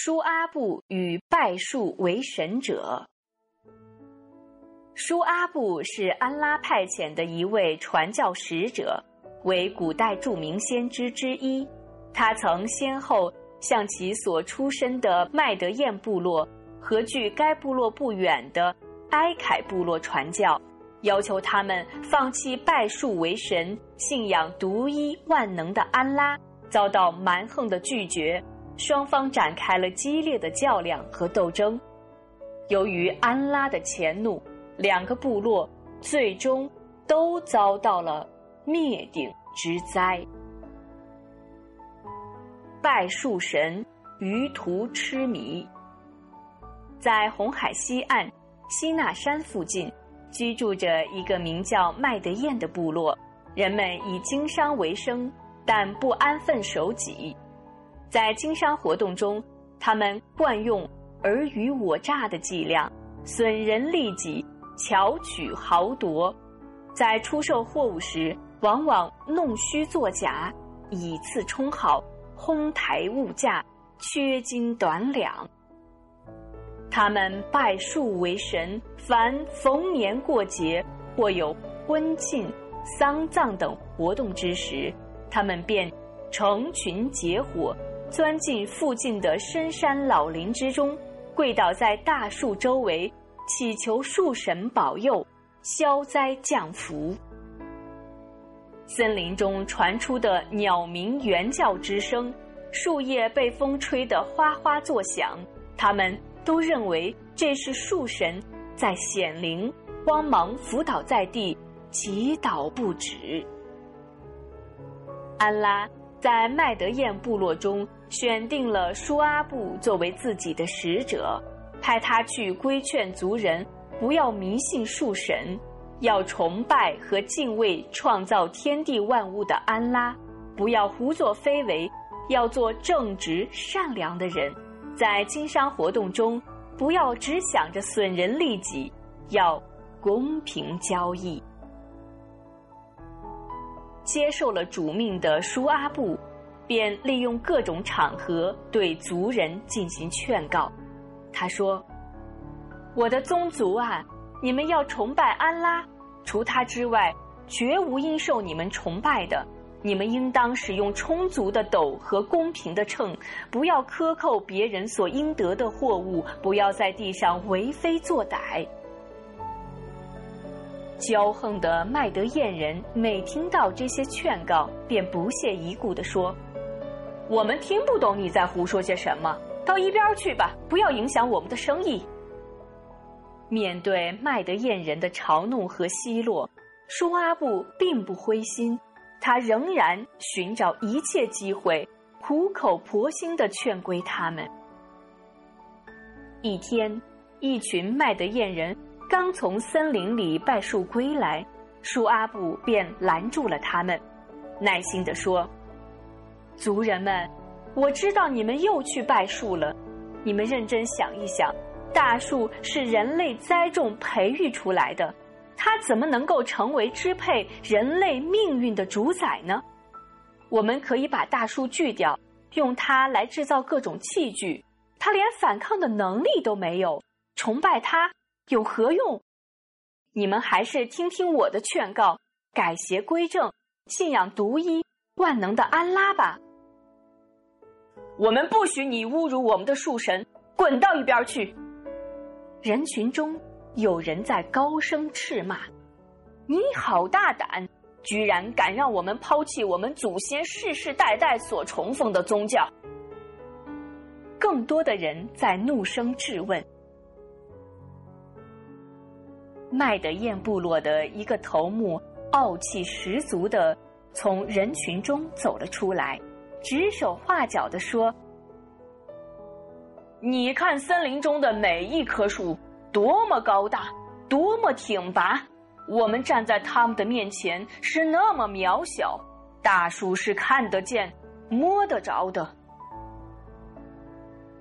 舒阿布与拜树为神者。舒阿布是安拉派遣的一位传教使者，为古代著名先知之一。他曾先后向其所出身的麦德燕部落和距该部落不远的埃凯部落传教，要求他们放弃拜树为神、信仰独一万能的安拉，遭到蛮横的拒绝。双方展开了激烈的较量和斗争。由于安拉的前怒，两个部落最终都遭到了灭顶之灾。拜树神，于途痴迷。在红海西岸西纳山附近，居住着一个名叫麦德燕的部落，人们以经商为生，但不安分守己。在经商活动中，他们惯用尔虞我诈的伎俩，损人利己，巧取豪夺。在出售货物时，往往弄虚作假，以次充好，哄抬物价，缺斤短两。他们拜树为神，凡逢年过节或有婚庆、丧葬等活动之时，他们便成群结伙。钻进附近的深山老林之中，跪倒在大树周围，祈求树神保佑、消灾降福。森林中传出的鸟鸣猿叫之声，树叶被风吹得哗哗作响，他们都认为这是树神在显灵，慌忙伏倒在地，祈祷不止。安拉在麦德燕部落中。选定了舒阿布作为自己的使者，派他去规劝族人不要迷信树神，要崇拜和敬畏创造天地万物的安拉，不要胡作非为，要做正直善良的人，在经商活动中不要只想着损人利己，要公平交易。接受了主命的舒阿布。便利用各种场合对族人进行劝告。他说：“我的宗族啊，你们要崇拜安拉，除他之外，绝无应受你们崇拜的。你们应当使用充足的斗和公平的秤，不要克扣别人所应得的货物，不要在地上为非作歹。”骄横的麦德燕人每听到这些劝告，便不屑一顾地说。我们听不懂你在胡说些什么，到一边去吧，不要影响我们的生意。面对麦德燕人的嘲弄和奚落，舒阿布并不灰心，他仍然寻找一切机会，苦口婆心的劝归他们。一天，一群麦德燕人刚从森林里拜树归来，舒阿布便拦住了他们，耐心的说。族人们，我知道你们又去拜树了。你们认真想一想，大树是人类栽种培育出来的，它怎么能够成为支配人类命运的主宰呢？我们可以把大树锯掉，用它来制造各种器具，它连反抗的能力都没有，崇拜它有何用？你们还是听听我的劝告，改邪归正，信仰独一万能的安拉吧。我们不许你侮辱我们的树神，滚到一边去！人群中有人在高声斥骂：“你好大胆，居然敢让我们抛弃我们祖先世世代代所崇奉的宗教！”更多的人在怒声质问。麦德燕部落的一个头目傲气十足的从人群中走了出来。指手画脚地说：“你看森林中的每一棵树多么高大，多么挺拔，我们站在他们的面前是那么渺小。大树是看得见、摸得着的。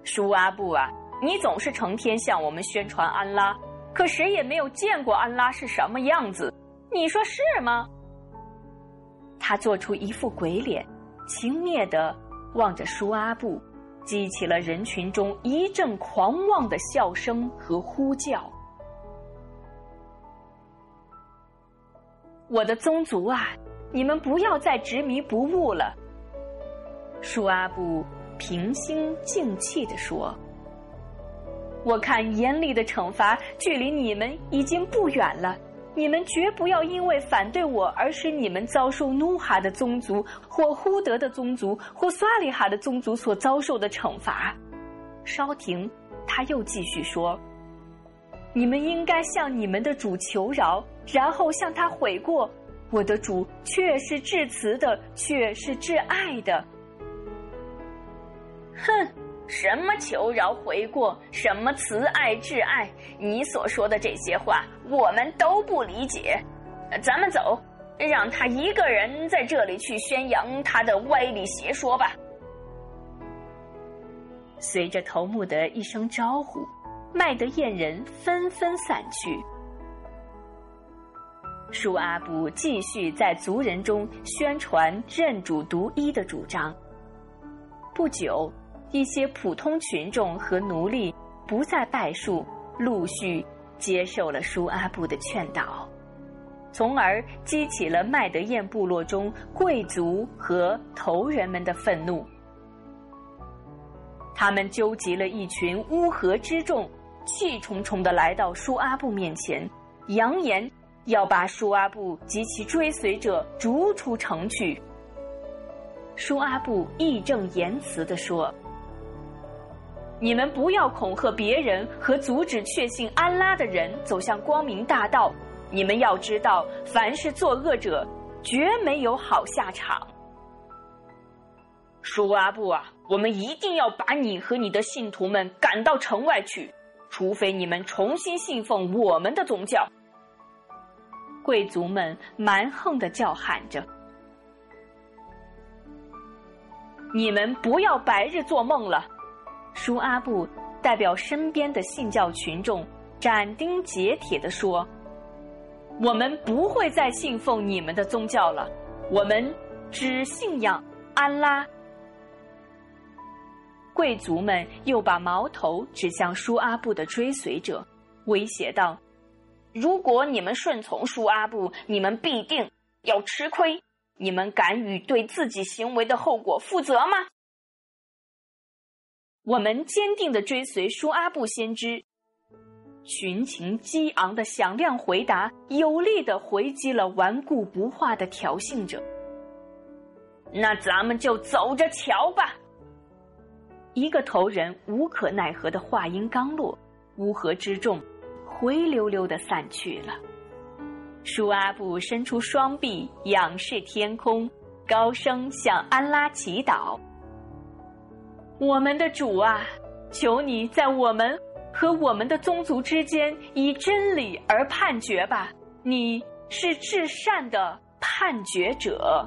舒阿布啊，你总是成天向我们宣传安拉，可谁也没有见过安拉是什么样子，你说是吗？”他做出一副鬼脸。轻蔑地望着舒阿布，激起了人群中一阵狂妄的笑声和呼叫。我的宗族啊，你们不要再执迷不悟了。舒阿布平心静气地说：“我看严厉的惩罚距离你们已经不远了。你们绝不要因为反对我而使你们遭受努哈的宗族或呼德的宗族或萨利哈的宗族所遭受的惩罚。”稍停，他又继续说：“你们应该向你们的主求饶，然后向他悔过。我的主却是至慈的，却是至爱的。”哼，什么求饶悔过，什么慈爱挚爱，你所说的这些话，我们都不理解。咱们走，让他一个人在这里去宣扬他的歪理邪说吧。随着头目的一声招呼，麦德燕人纷纷散去。舒阿布继续在族人中宣传认主独一的主张。不久。一些普通群众和奴隶不再拜树，陆续接受了舒阿布的劝导，从而激起了麦德燕部落中贵族和头人们的愤怒。他们纠集了一群乌合之众，气冲冲的来到舒阿布面前，扬言要把舒阿布及其追随者逐出城去。舒阿布义正言辞地说。你们不要恐吓别人和阻止确信安拉的人走向光明大道。你们要知道，凡是作恶者，绝没有好下场。舒阿布啊，我们一定要把你和你的信徒们赶到城外去，除非你们重新信奉我们的宗教。贵族们蛮横的叫喊着：“你们不要白日做梦了。”舒阿布代表身边的信教群众，斩钉截铁地说：“我们不会再信奉你们的宗教了，我们只信仰安拉。”贵族们又把矛头指向舒阿布的追随者，威胁道：“如果你们顺从舒阿布，你们必定要吃亏。你们敢于对自己行为的后果负责吗？”我们坚定的追随舒阿布先知，群情激昂的响亮回答，有力的回击了顽固不化的挑衅者。那咱们就走着瞧吧。一个头人无可奈何的话音刚落，乌合之众灰溜溜的散去了。舒阿布伸出双臂，仰视天空，高声向安拉祈祷。我们的主啊，求你在我们和我们的宗族之间以真理而判决吧！你是至善的判决者。